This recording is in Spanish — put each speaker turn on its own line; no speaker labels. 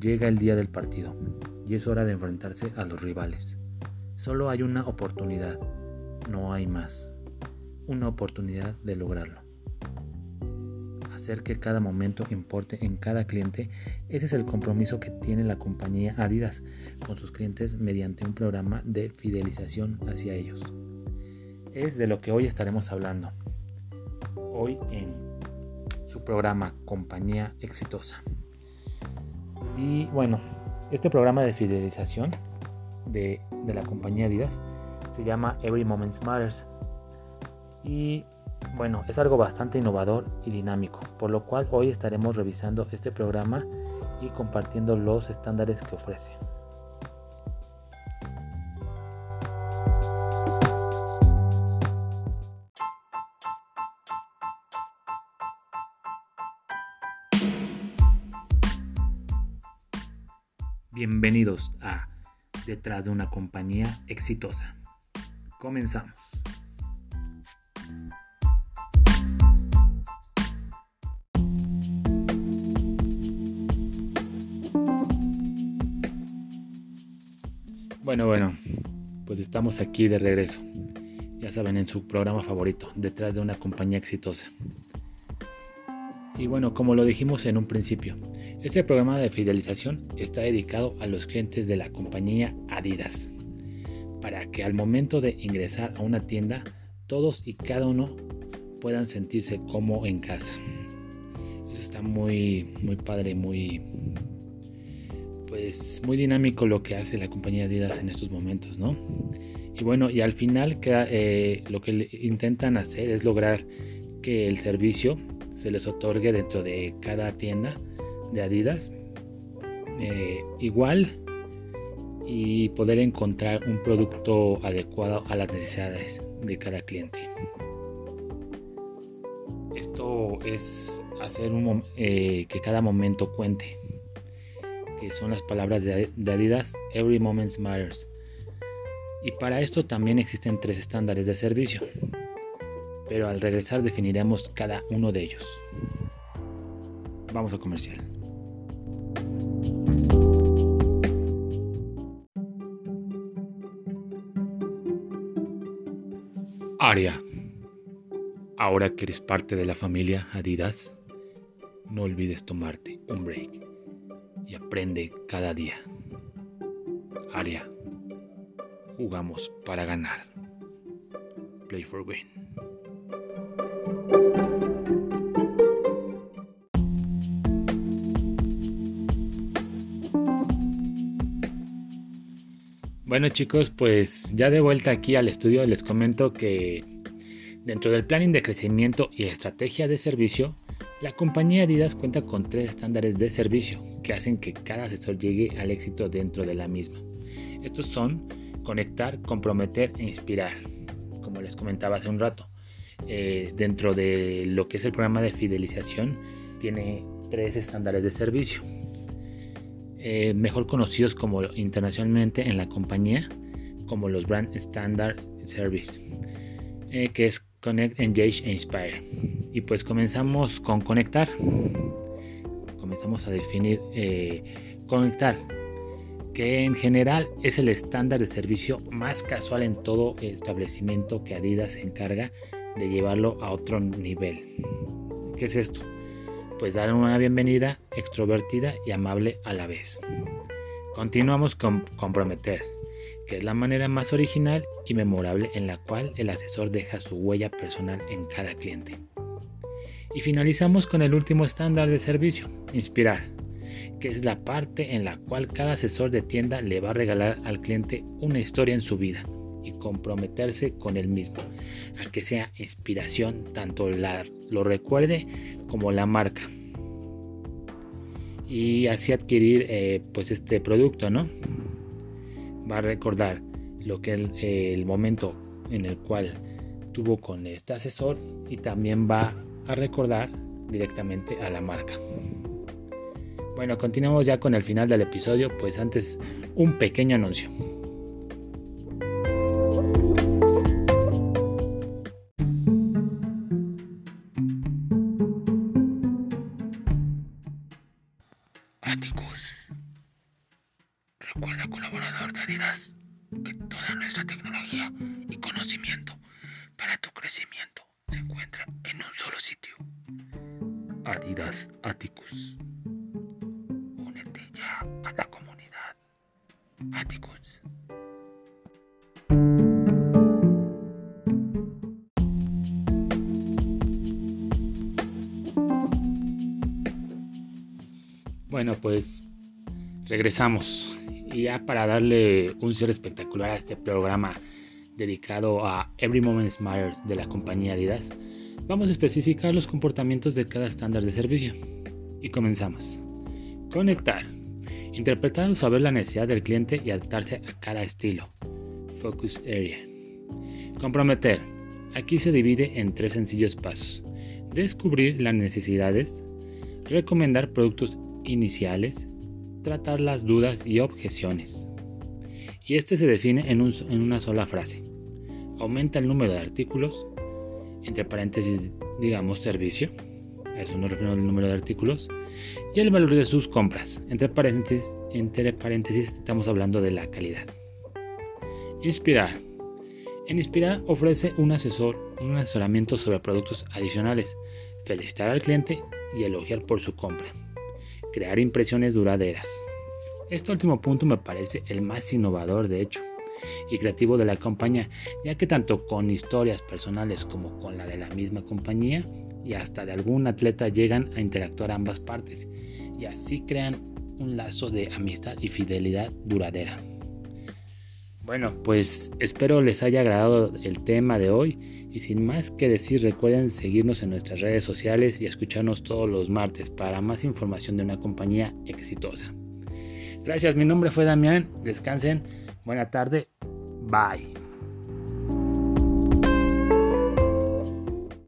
Llega el día del partido y es hora de enfrentarse a los rivales. Solo hay una oportunidad, no hay más. Una oportunidad de lograrlo. Hacer que cada momento importe en cada cliente, ese es el compromiso que tiene la compañía Adidas con sus clientes mediante un programa de fidelización hacia ellos. Es de lo que hoy estaremos hablando. Hoy en su programa Compañía Exitosa. Y bueno, este programa de fidelización de, la compañía Adidas se llama Every Moment Matters. Y bueno, es algo bastante innovador y dinámico, por lo cual hoy estaremos revisando este programa y compartiendo los estándares que ofrece. Bienvenidos a Detrás de una compañía exitosa. Comenzamos. Bueno, bueno, pues estamos aquí de regreso. Ya saben, en su programa favorito, Detrás de una compañía exitosa. Y bueno, como lo dijimos en un principio, este programa de fidelización está dedicado a los clientes de la compañía Adidas, para que al momento de ingresar a una tienda, todos y cada uno puedan sentirse como en casa. Eso está muy, muy padre, muy, pues, muy dinámico lo que hace la compañía Adidas en estos momentos, ¿no? Y bueno, y al final eh, lo que intentan hacer es lograr que el servicio se les otorgue dentro de cada tienda de Adidas eh, igual y poder encontrar un producto adecuado a las necesidades de cada cliente. Esto es hacer un, eh, que cada momento cuente, que son las palabras de Adidas, Every Moment Matters. Y para esto también existen tres estándares de servicio pero al regresar definiremos cada uno de ellos. Vamos a comercial. Aria, ahora que eres parte de la familia Adidas, no olvides tomarte un break y aprende cada día. Aria, jugamos para ganar. Play for win. Bueno chicos, pues ya de vuelta aquí al estudio les comento que dentro del planning de crecimiento y estrategia de servicio, la compañía Adidas cuenta con tres estándares de servicio que hacen que cada asesor llegue al éxito dentro de la misma. Estos son conectar, comprometer e inspirar, como les comentaba hace un rato. Eh, dentro de lo que es el programa de fidelización, tiene tres estándares de servicio. Eh, mejor conocidos como internacionalmente en la compañía como los Brand Standard Service, eh, que es Connect, Engage e Inspire. Y pues comenzamos con conectar. Comenzamos a definir conectar, que en general es el estándar de servicio más casual en todo establecimiento que Adidas se encarga de llevarlo a otro nivel. ¿Qué es esto? pues dar una bienvenida extrovertida y amable a la vez. Continuamos con comprometer, que es la manera más original y memorable en la cual el asesor deja su huella personal en cada cliente. Y finalizamos con el último estándar de servicio, inspirar, que es la parte en la cual cada asesor de tienda le va a regalar al cliente una historia en su vida y comprometerse con el mismo, a que sea inspiración tanto la, lo recuerde como la marca. Y así adquirir eh, pues este producto no va a recordar lo que el, el momento en el cual tuvo con este asesor y también va a recordar directamente a la marca. Bueno continuamos ya con el final del episodio. Pues antes un pequeño anuncio Adidas, que toda nuestra tecnología y conocimiento para tu crecimiento se encuentra en un solo sitio. Adidas Atticus. Únete ya a la comunidad. Atticus. Bueno, pues regresamos. Y ya para darle un cierre espectacular a este programa dedicado a Every Moment Matters de la compañía Adidas, vamos a especificar los comportamientos de cada estándar de servicio. Y comenzamos. Conectar. Interpretar o saber la necesidad del cliente y adaptarse a cada estilo. Focus Area. Comprometer. Aquí se divide en tres sencillos pasos. Descubrir las necesidades. Recomendar productos iniciales, tratar las dudas y objeciones. Y este se define en, una sola frase. Aumenta el número de artículos, entre paréntesis digamos servicio, a eso nos referimos al número de artículos, y el valor de sus compras, entre paréntesis, entre paréntesis estamos hablando de la calidad. Inspirar. En Inspirar ofrece un asesor, un asesoramiento sobre productos adicionales, felicitar al cliente y elogiar por su compra crear impresiones duraderas. Este último punto me parece el más innovador de hecho y creativo de la compañía, ya que tanto con historias personales como con la de la misma compañía y hasta de algún atleta llegan a interactuar ambas partes y así crean un lazo de amistad y fidelidad duradera. Bueno, pues espero les haya agradado el tema de hoy y sin más que decir, recuerden seguirnos en nuestras redes sociales y escucharnos todos los martes para más información de una compañía exitosa. Gracias, mi nombre fue Damián, descansen, buena tarde, bye.